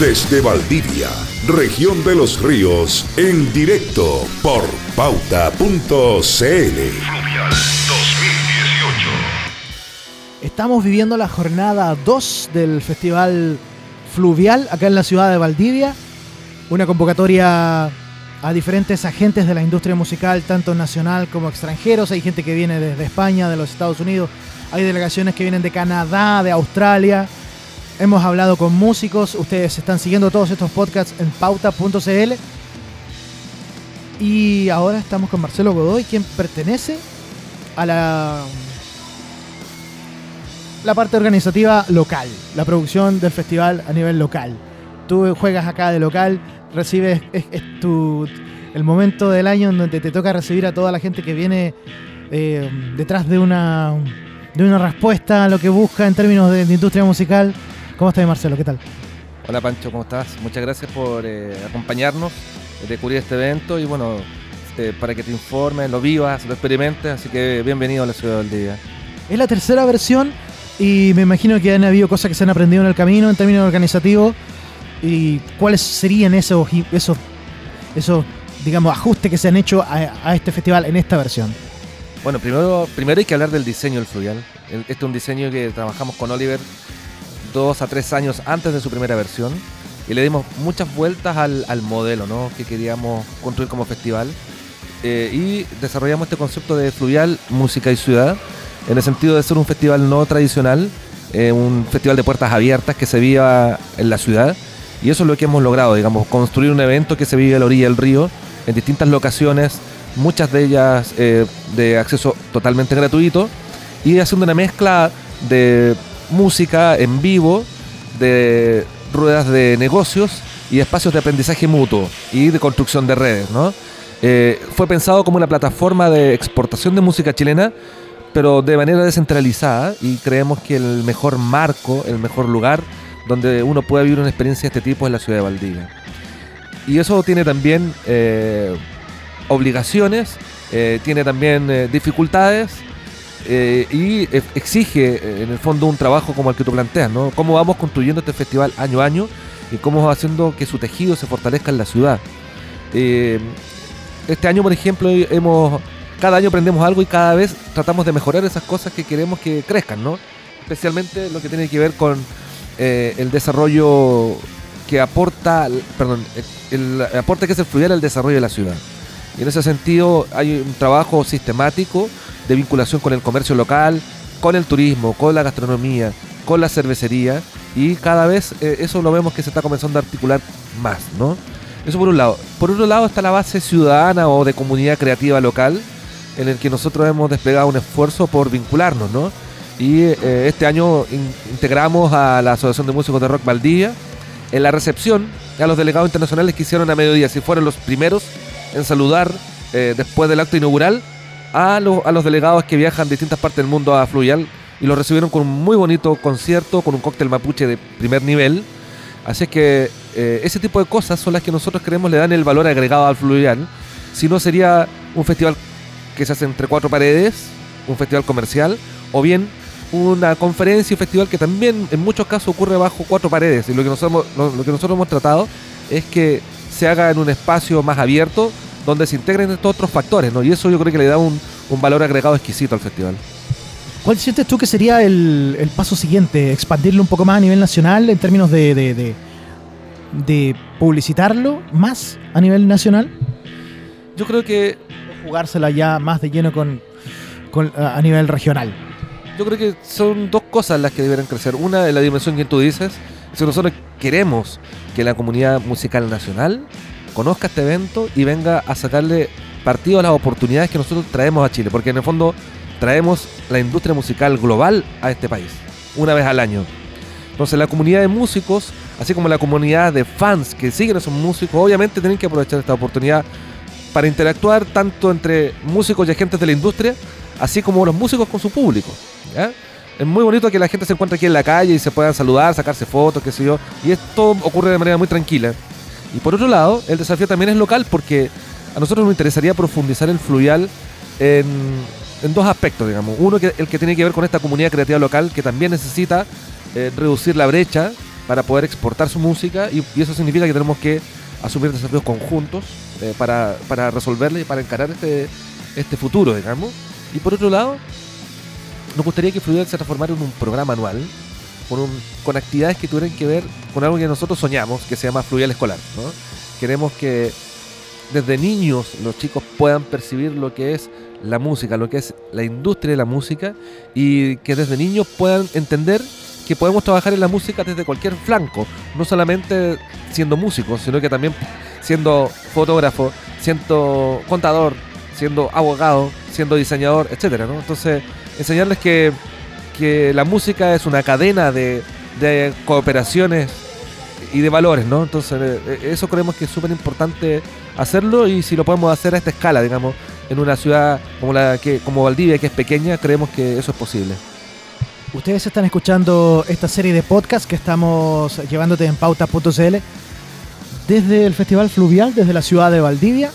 Desde Valdivia, región de los ríos, en directo por pauta.cl. Fluvial 2018. Estamos viviendo la jornada 2 del Festival Fluvial acá en la ciudad de Valdivia. Una convocatoria a diferentes agentes de la industria musical, tanto nacional como extranjeros. Hay gente que viene desde España, de los Estados Unidos, hay delegaciones que vienen de Canadá, de Australia. Hemos hablado con músicos. Ustedes están siguiendo todos estos podcasts en pauta.cl. Y ahora estamos con Marcelo Godoy, quien pertenece a la, la parte organizativa local, la producción del festival a nivel local. Tú juegas acá de local, recibes el momento del año en donde te toca recibir a toda la gente que viene eh, detrás de una de una respuesta a lo que busca en términos de, industria musical. ¿Cómo estás, Marcelo? ¿Qué tal? Hola, Pancho, ¿cómo estás? Muchas gracias por eh, acompañarnos, de cubrir este evento y bueno, eh, para que te informes, lo vivas, lo experimentes, así que bienvenido a la ciudad del día. Es la tercera versión y me imagino que han habido cosas que se han aprendido en el camino en términos organizativos y cuáles serían esos, esos, esos digamos, ajustes que se han hecho a este festival en esta versión. Bueno, primero, primero hay que hablar del diseño del fluvial. Este es un diseño que trabajamos con Oliver dos a tres años antes de su primera versión y le dimos muchas vueltas al, modelo ¿no? que queríamos construir como festival eh, y desarrollamos este concepto de fluvial, música y ciudad en el sentido de ser un festival no tradicional, eh, un festival de puertas abiertas que se viva en la ciudad y eso es lo que hemos logrado, digamos, construir un evento que se vive a la orilla del río en distintas locaciones muchas de ellas eh, de acceso totalmente gratuito, y haciendo una mezcla de música en vivo, de ruedas de negocios y espacios de aprendizaje mutuo y de construcción de redes. ¿no? Eh, fue pensado como una plataforma de exportación de música chilena, pero de manera descentralizada y creemos que el mejor marco, el mejor lugar donde uno puede vivir una experiencia de este tipo es la ciudad de Valdivia. Y eso tiene también eh, obligaciones, eh, tiene también dificultades eh, y exige en el fondo un trabajo como el que tú planteas, ¿no? Cómo vamos construyendo este festival año a año y cómo vamos haciendo que su tejido se fortalezca en la ciudad. este año, por ejemplo, hemos cada año aprendemos algo y cada vez tratamos de mejorar esas cosas que queremos que crezcan, ¿no? Especialmente lo que tiene que ver con el desarrollo que aporta, perdón, el, el aporte que es el fluvial al desarrollo de la ciudad. Y en ese sentido hay un trabajo sistemático de vinculación con el comercio local, con el turismo, con la gastronomía, con la cervecería y cada vez eh, eso lo vemos que se está comenzando a articular más, ¿no? Eso por un lado. Por otro lado está la base ciudadana o de comunidad creativa local en el que nosotros hemos desplegado un esfuerzo por vincularnos, ¿no? Y eh, este año integramos a la Asociación de Músicos de Rock Valdivia en la recepción a los delegados internacionales que hicieron a mediodía, si fueron los primeros en saludar eh, después del acto inaugural a, a los delegados que viajan de distintas partes del mundo a Fluvial y lo recibieron con un muy bonito concierto, con un cóctel mapuche de primer nivel. Así es que eh, ese tipo de cosas son las que nosotros creemos le dan el valor agregado al Fluvial. Si no sería un festival que se hace entre cuatro paredes, un festival comercial, o bien una conferencia y festival que también en muchos casos ocurre bajo cuatro paredes. Y lo que nosotros, lo que nosotros hemos tratado es que se haga en un espacio más abierto donde se integren estos otros factores, ¿no? Y eso yo creo que le da un, valor agregado exquisito al festival. ¿Cuál sientes tú que sería el, paso siguiente? ¿Expandirlo un poco más a nivel nacional en términos de, de, publicitarlo más a nivel nacional? Yo creo que... Jugársela ya más de lleno con, a nivel regional. Yo creo que son dos cosas las que deberán crecer. Una es la dimensión que tú dices. Si nosotros queremos que la comunidad musical nacional conozca este evento y venga a sacarle partido a las oportunidades que nosotros traemos a Chile, porque en el fondo traemos la industria musical global a este país, una vez al año. Entonces la comunidad de músicos así como la comunidad de fans que siguen a esos músicos, obviamente tienen que aprovechar esta oportunidad para interactuar tanto entre músicos y agentes de la industria, así como los músicos con su público. Es muy bonito que la gente se encuentre aquí en la calle y se puedan saludar, sacarse fotos, qué sé yo, y esto ocurre de manera muy tranquila. Y por otro lado, el desafío también es local porque a nosotros nos interesaría profundizar el fluvial en, dos aspectos, digamos. Uno, que, el que tiene que ver con esta comunidad creativa local que también necesita eh, reducir la brecha para poder exportar su música y, eso significa que tenemos que asumir desafíos conjuntos eh, para, para resolverle y para encarar este, este futuro, digamos. Y por otro lado, nos gustaría que Fluvial se transformara en un programa anual con, con actividades que tuvieran que ver con algo que nosotros soñamos, que se llama Fluvial Escolar. Queremos que desde niños los chicos puedan percibir lo que es la música, lo que es la industria de la música y que desde niños puedan entender que podemos trabajar en la música desde cualquier flanco, no solamente siendo músicos, sino que también siendo fotógrafo, siendo contador, siendo abogado, siendo diseñador, etcétera, ¿no? Entonces, enseñarles que, que la música es una cadena de, de cooperaciones y de valores, ¿no? Entonces, eh, eso creemos que es súper importante hacerlo y si lo podemos hacer a esta escala, digamos, en una ciudad como la que como Valdivia que es pequeña, creemos que eso es posible. Ustedes están escuchando esta serie de podcast que estamos llevándote en pauta.cl desde el Festival Fluvial, desde la ciudad de Valdivia.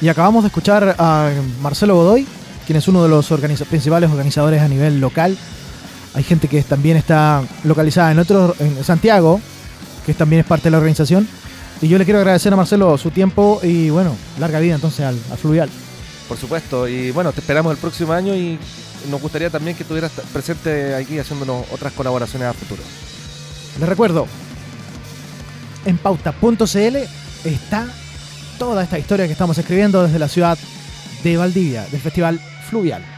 Y acabamos de escuchar a Marcelo Godoy, quien es uno de los principales organizadores a nivel local. Hay gente que también está localizada en otro, en Santiago, que también es parte de la organización. Y yo le quiero agradecer a Marcelo su tiempo y bueno, larga vida entonces al, al Fluvial. Por supuesto, y bueno, te esperamos el próximo año y nos gustaría también que estuvieras presente aquí haciéndonos otras colaboraciones a futuro. Les recuerdo, en pauta.cl está toda esta historia que estamos escribiendo desde la ciudad de Valdivia, del Festival Fluvial.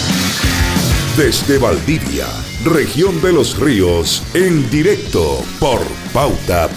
Desde Valdivia, región de los ríos, en directo por pauta.cl.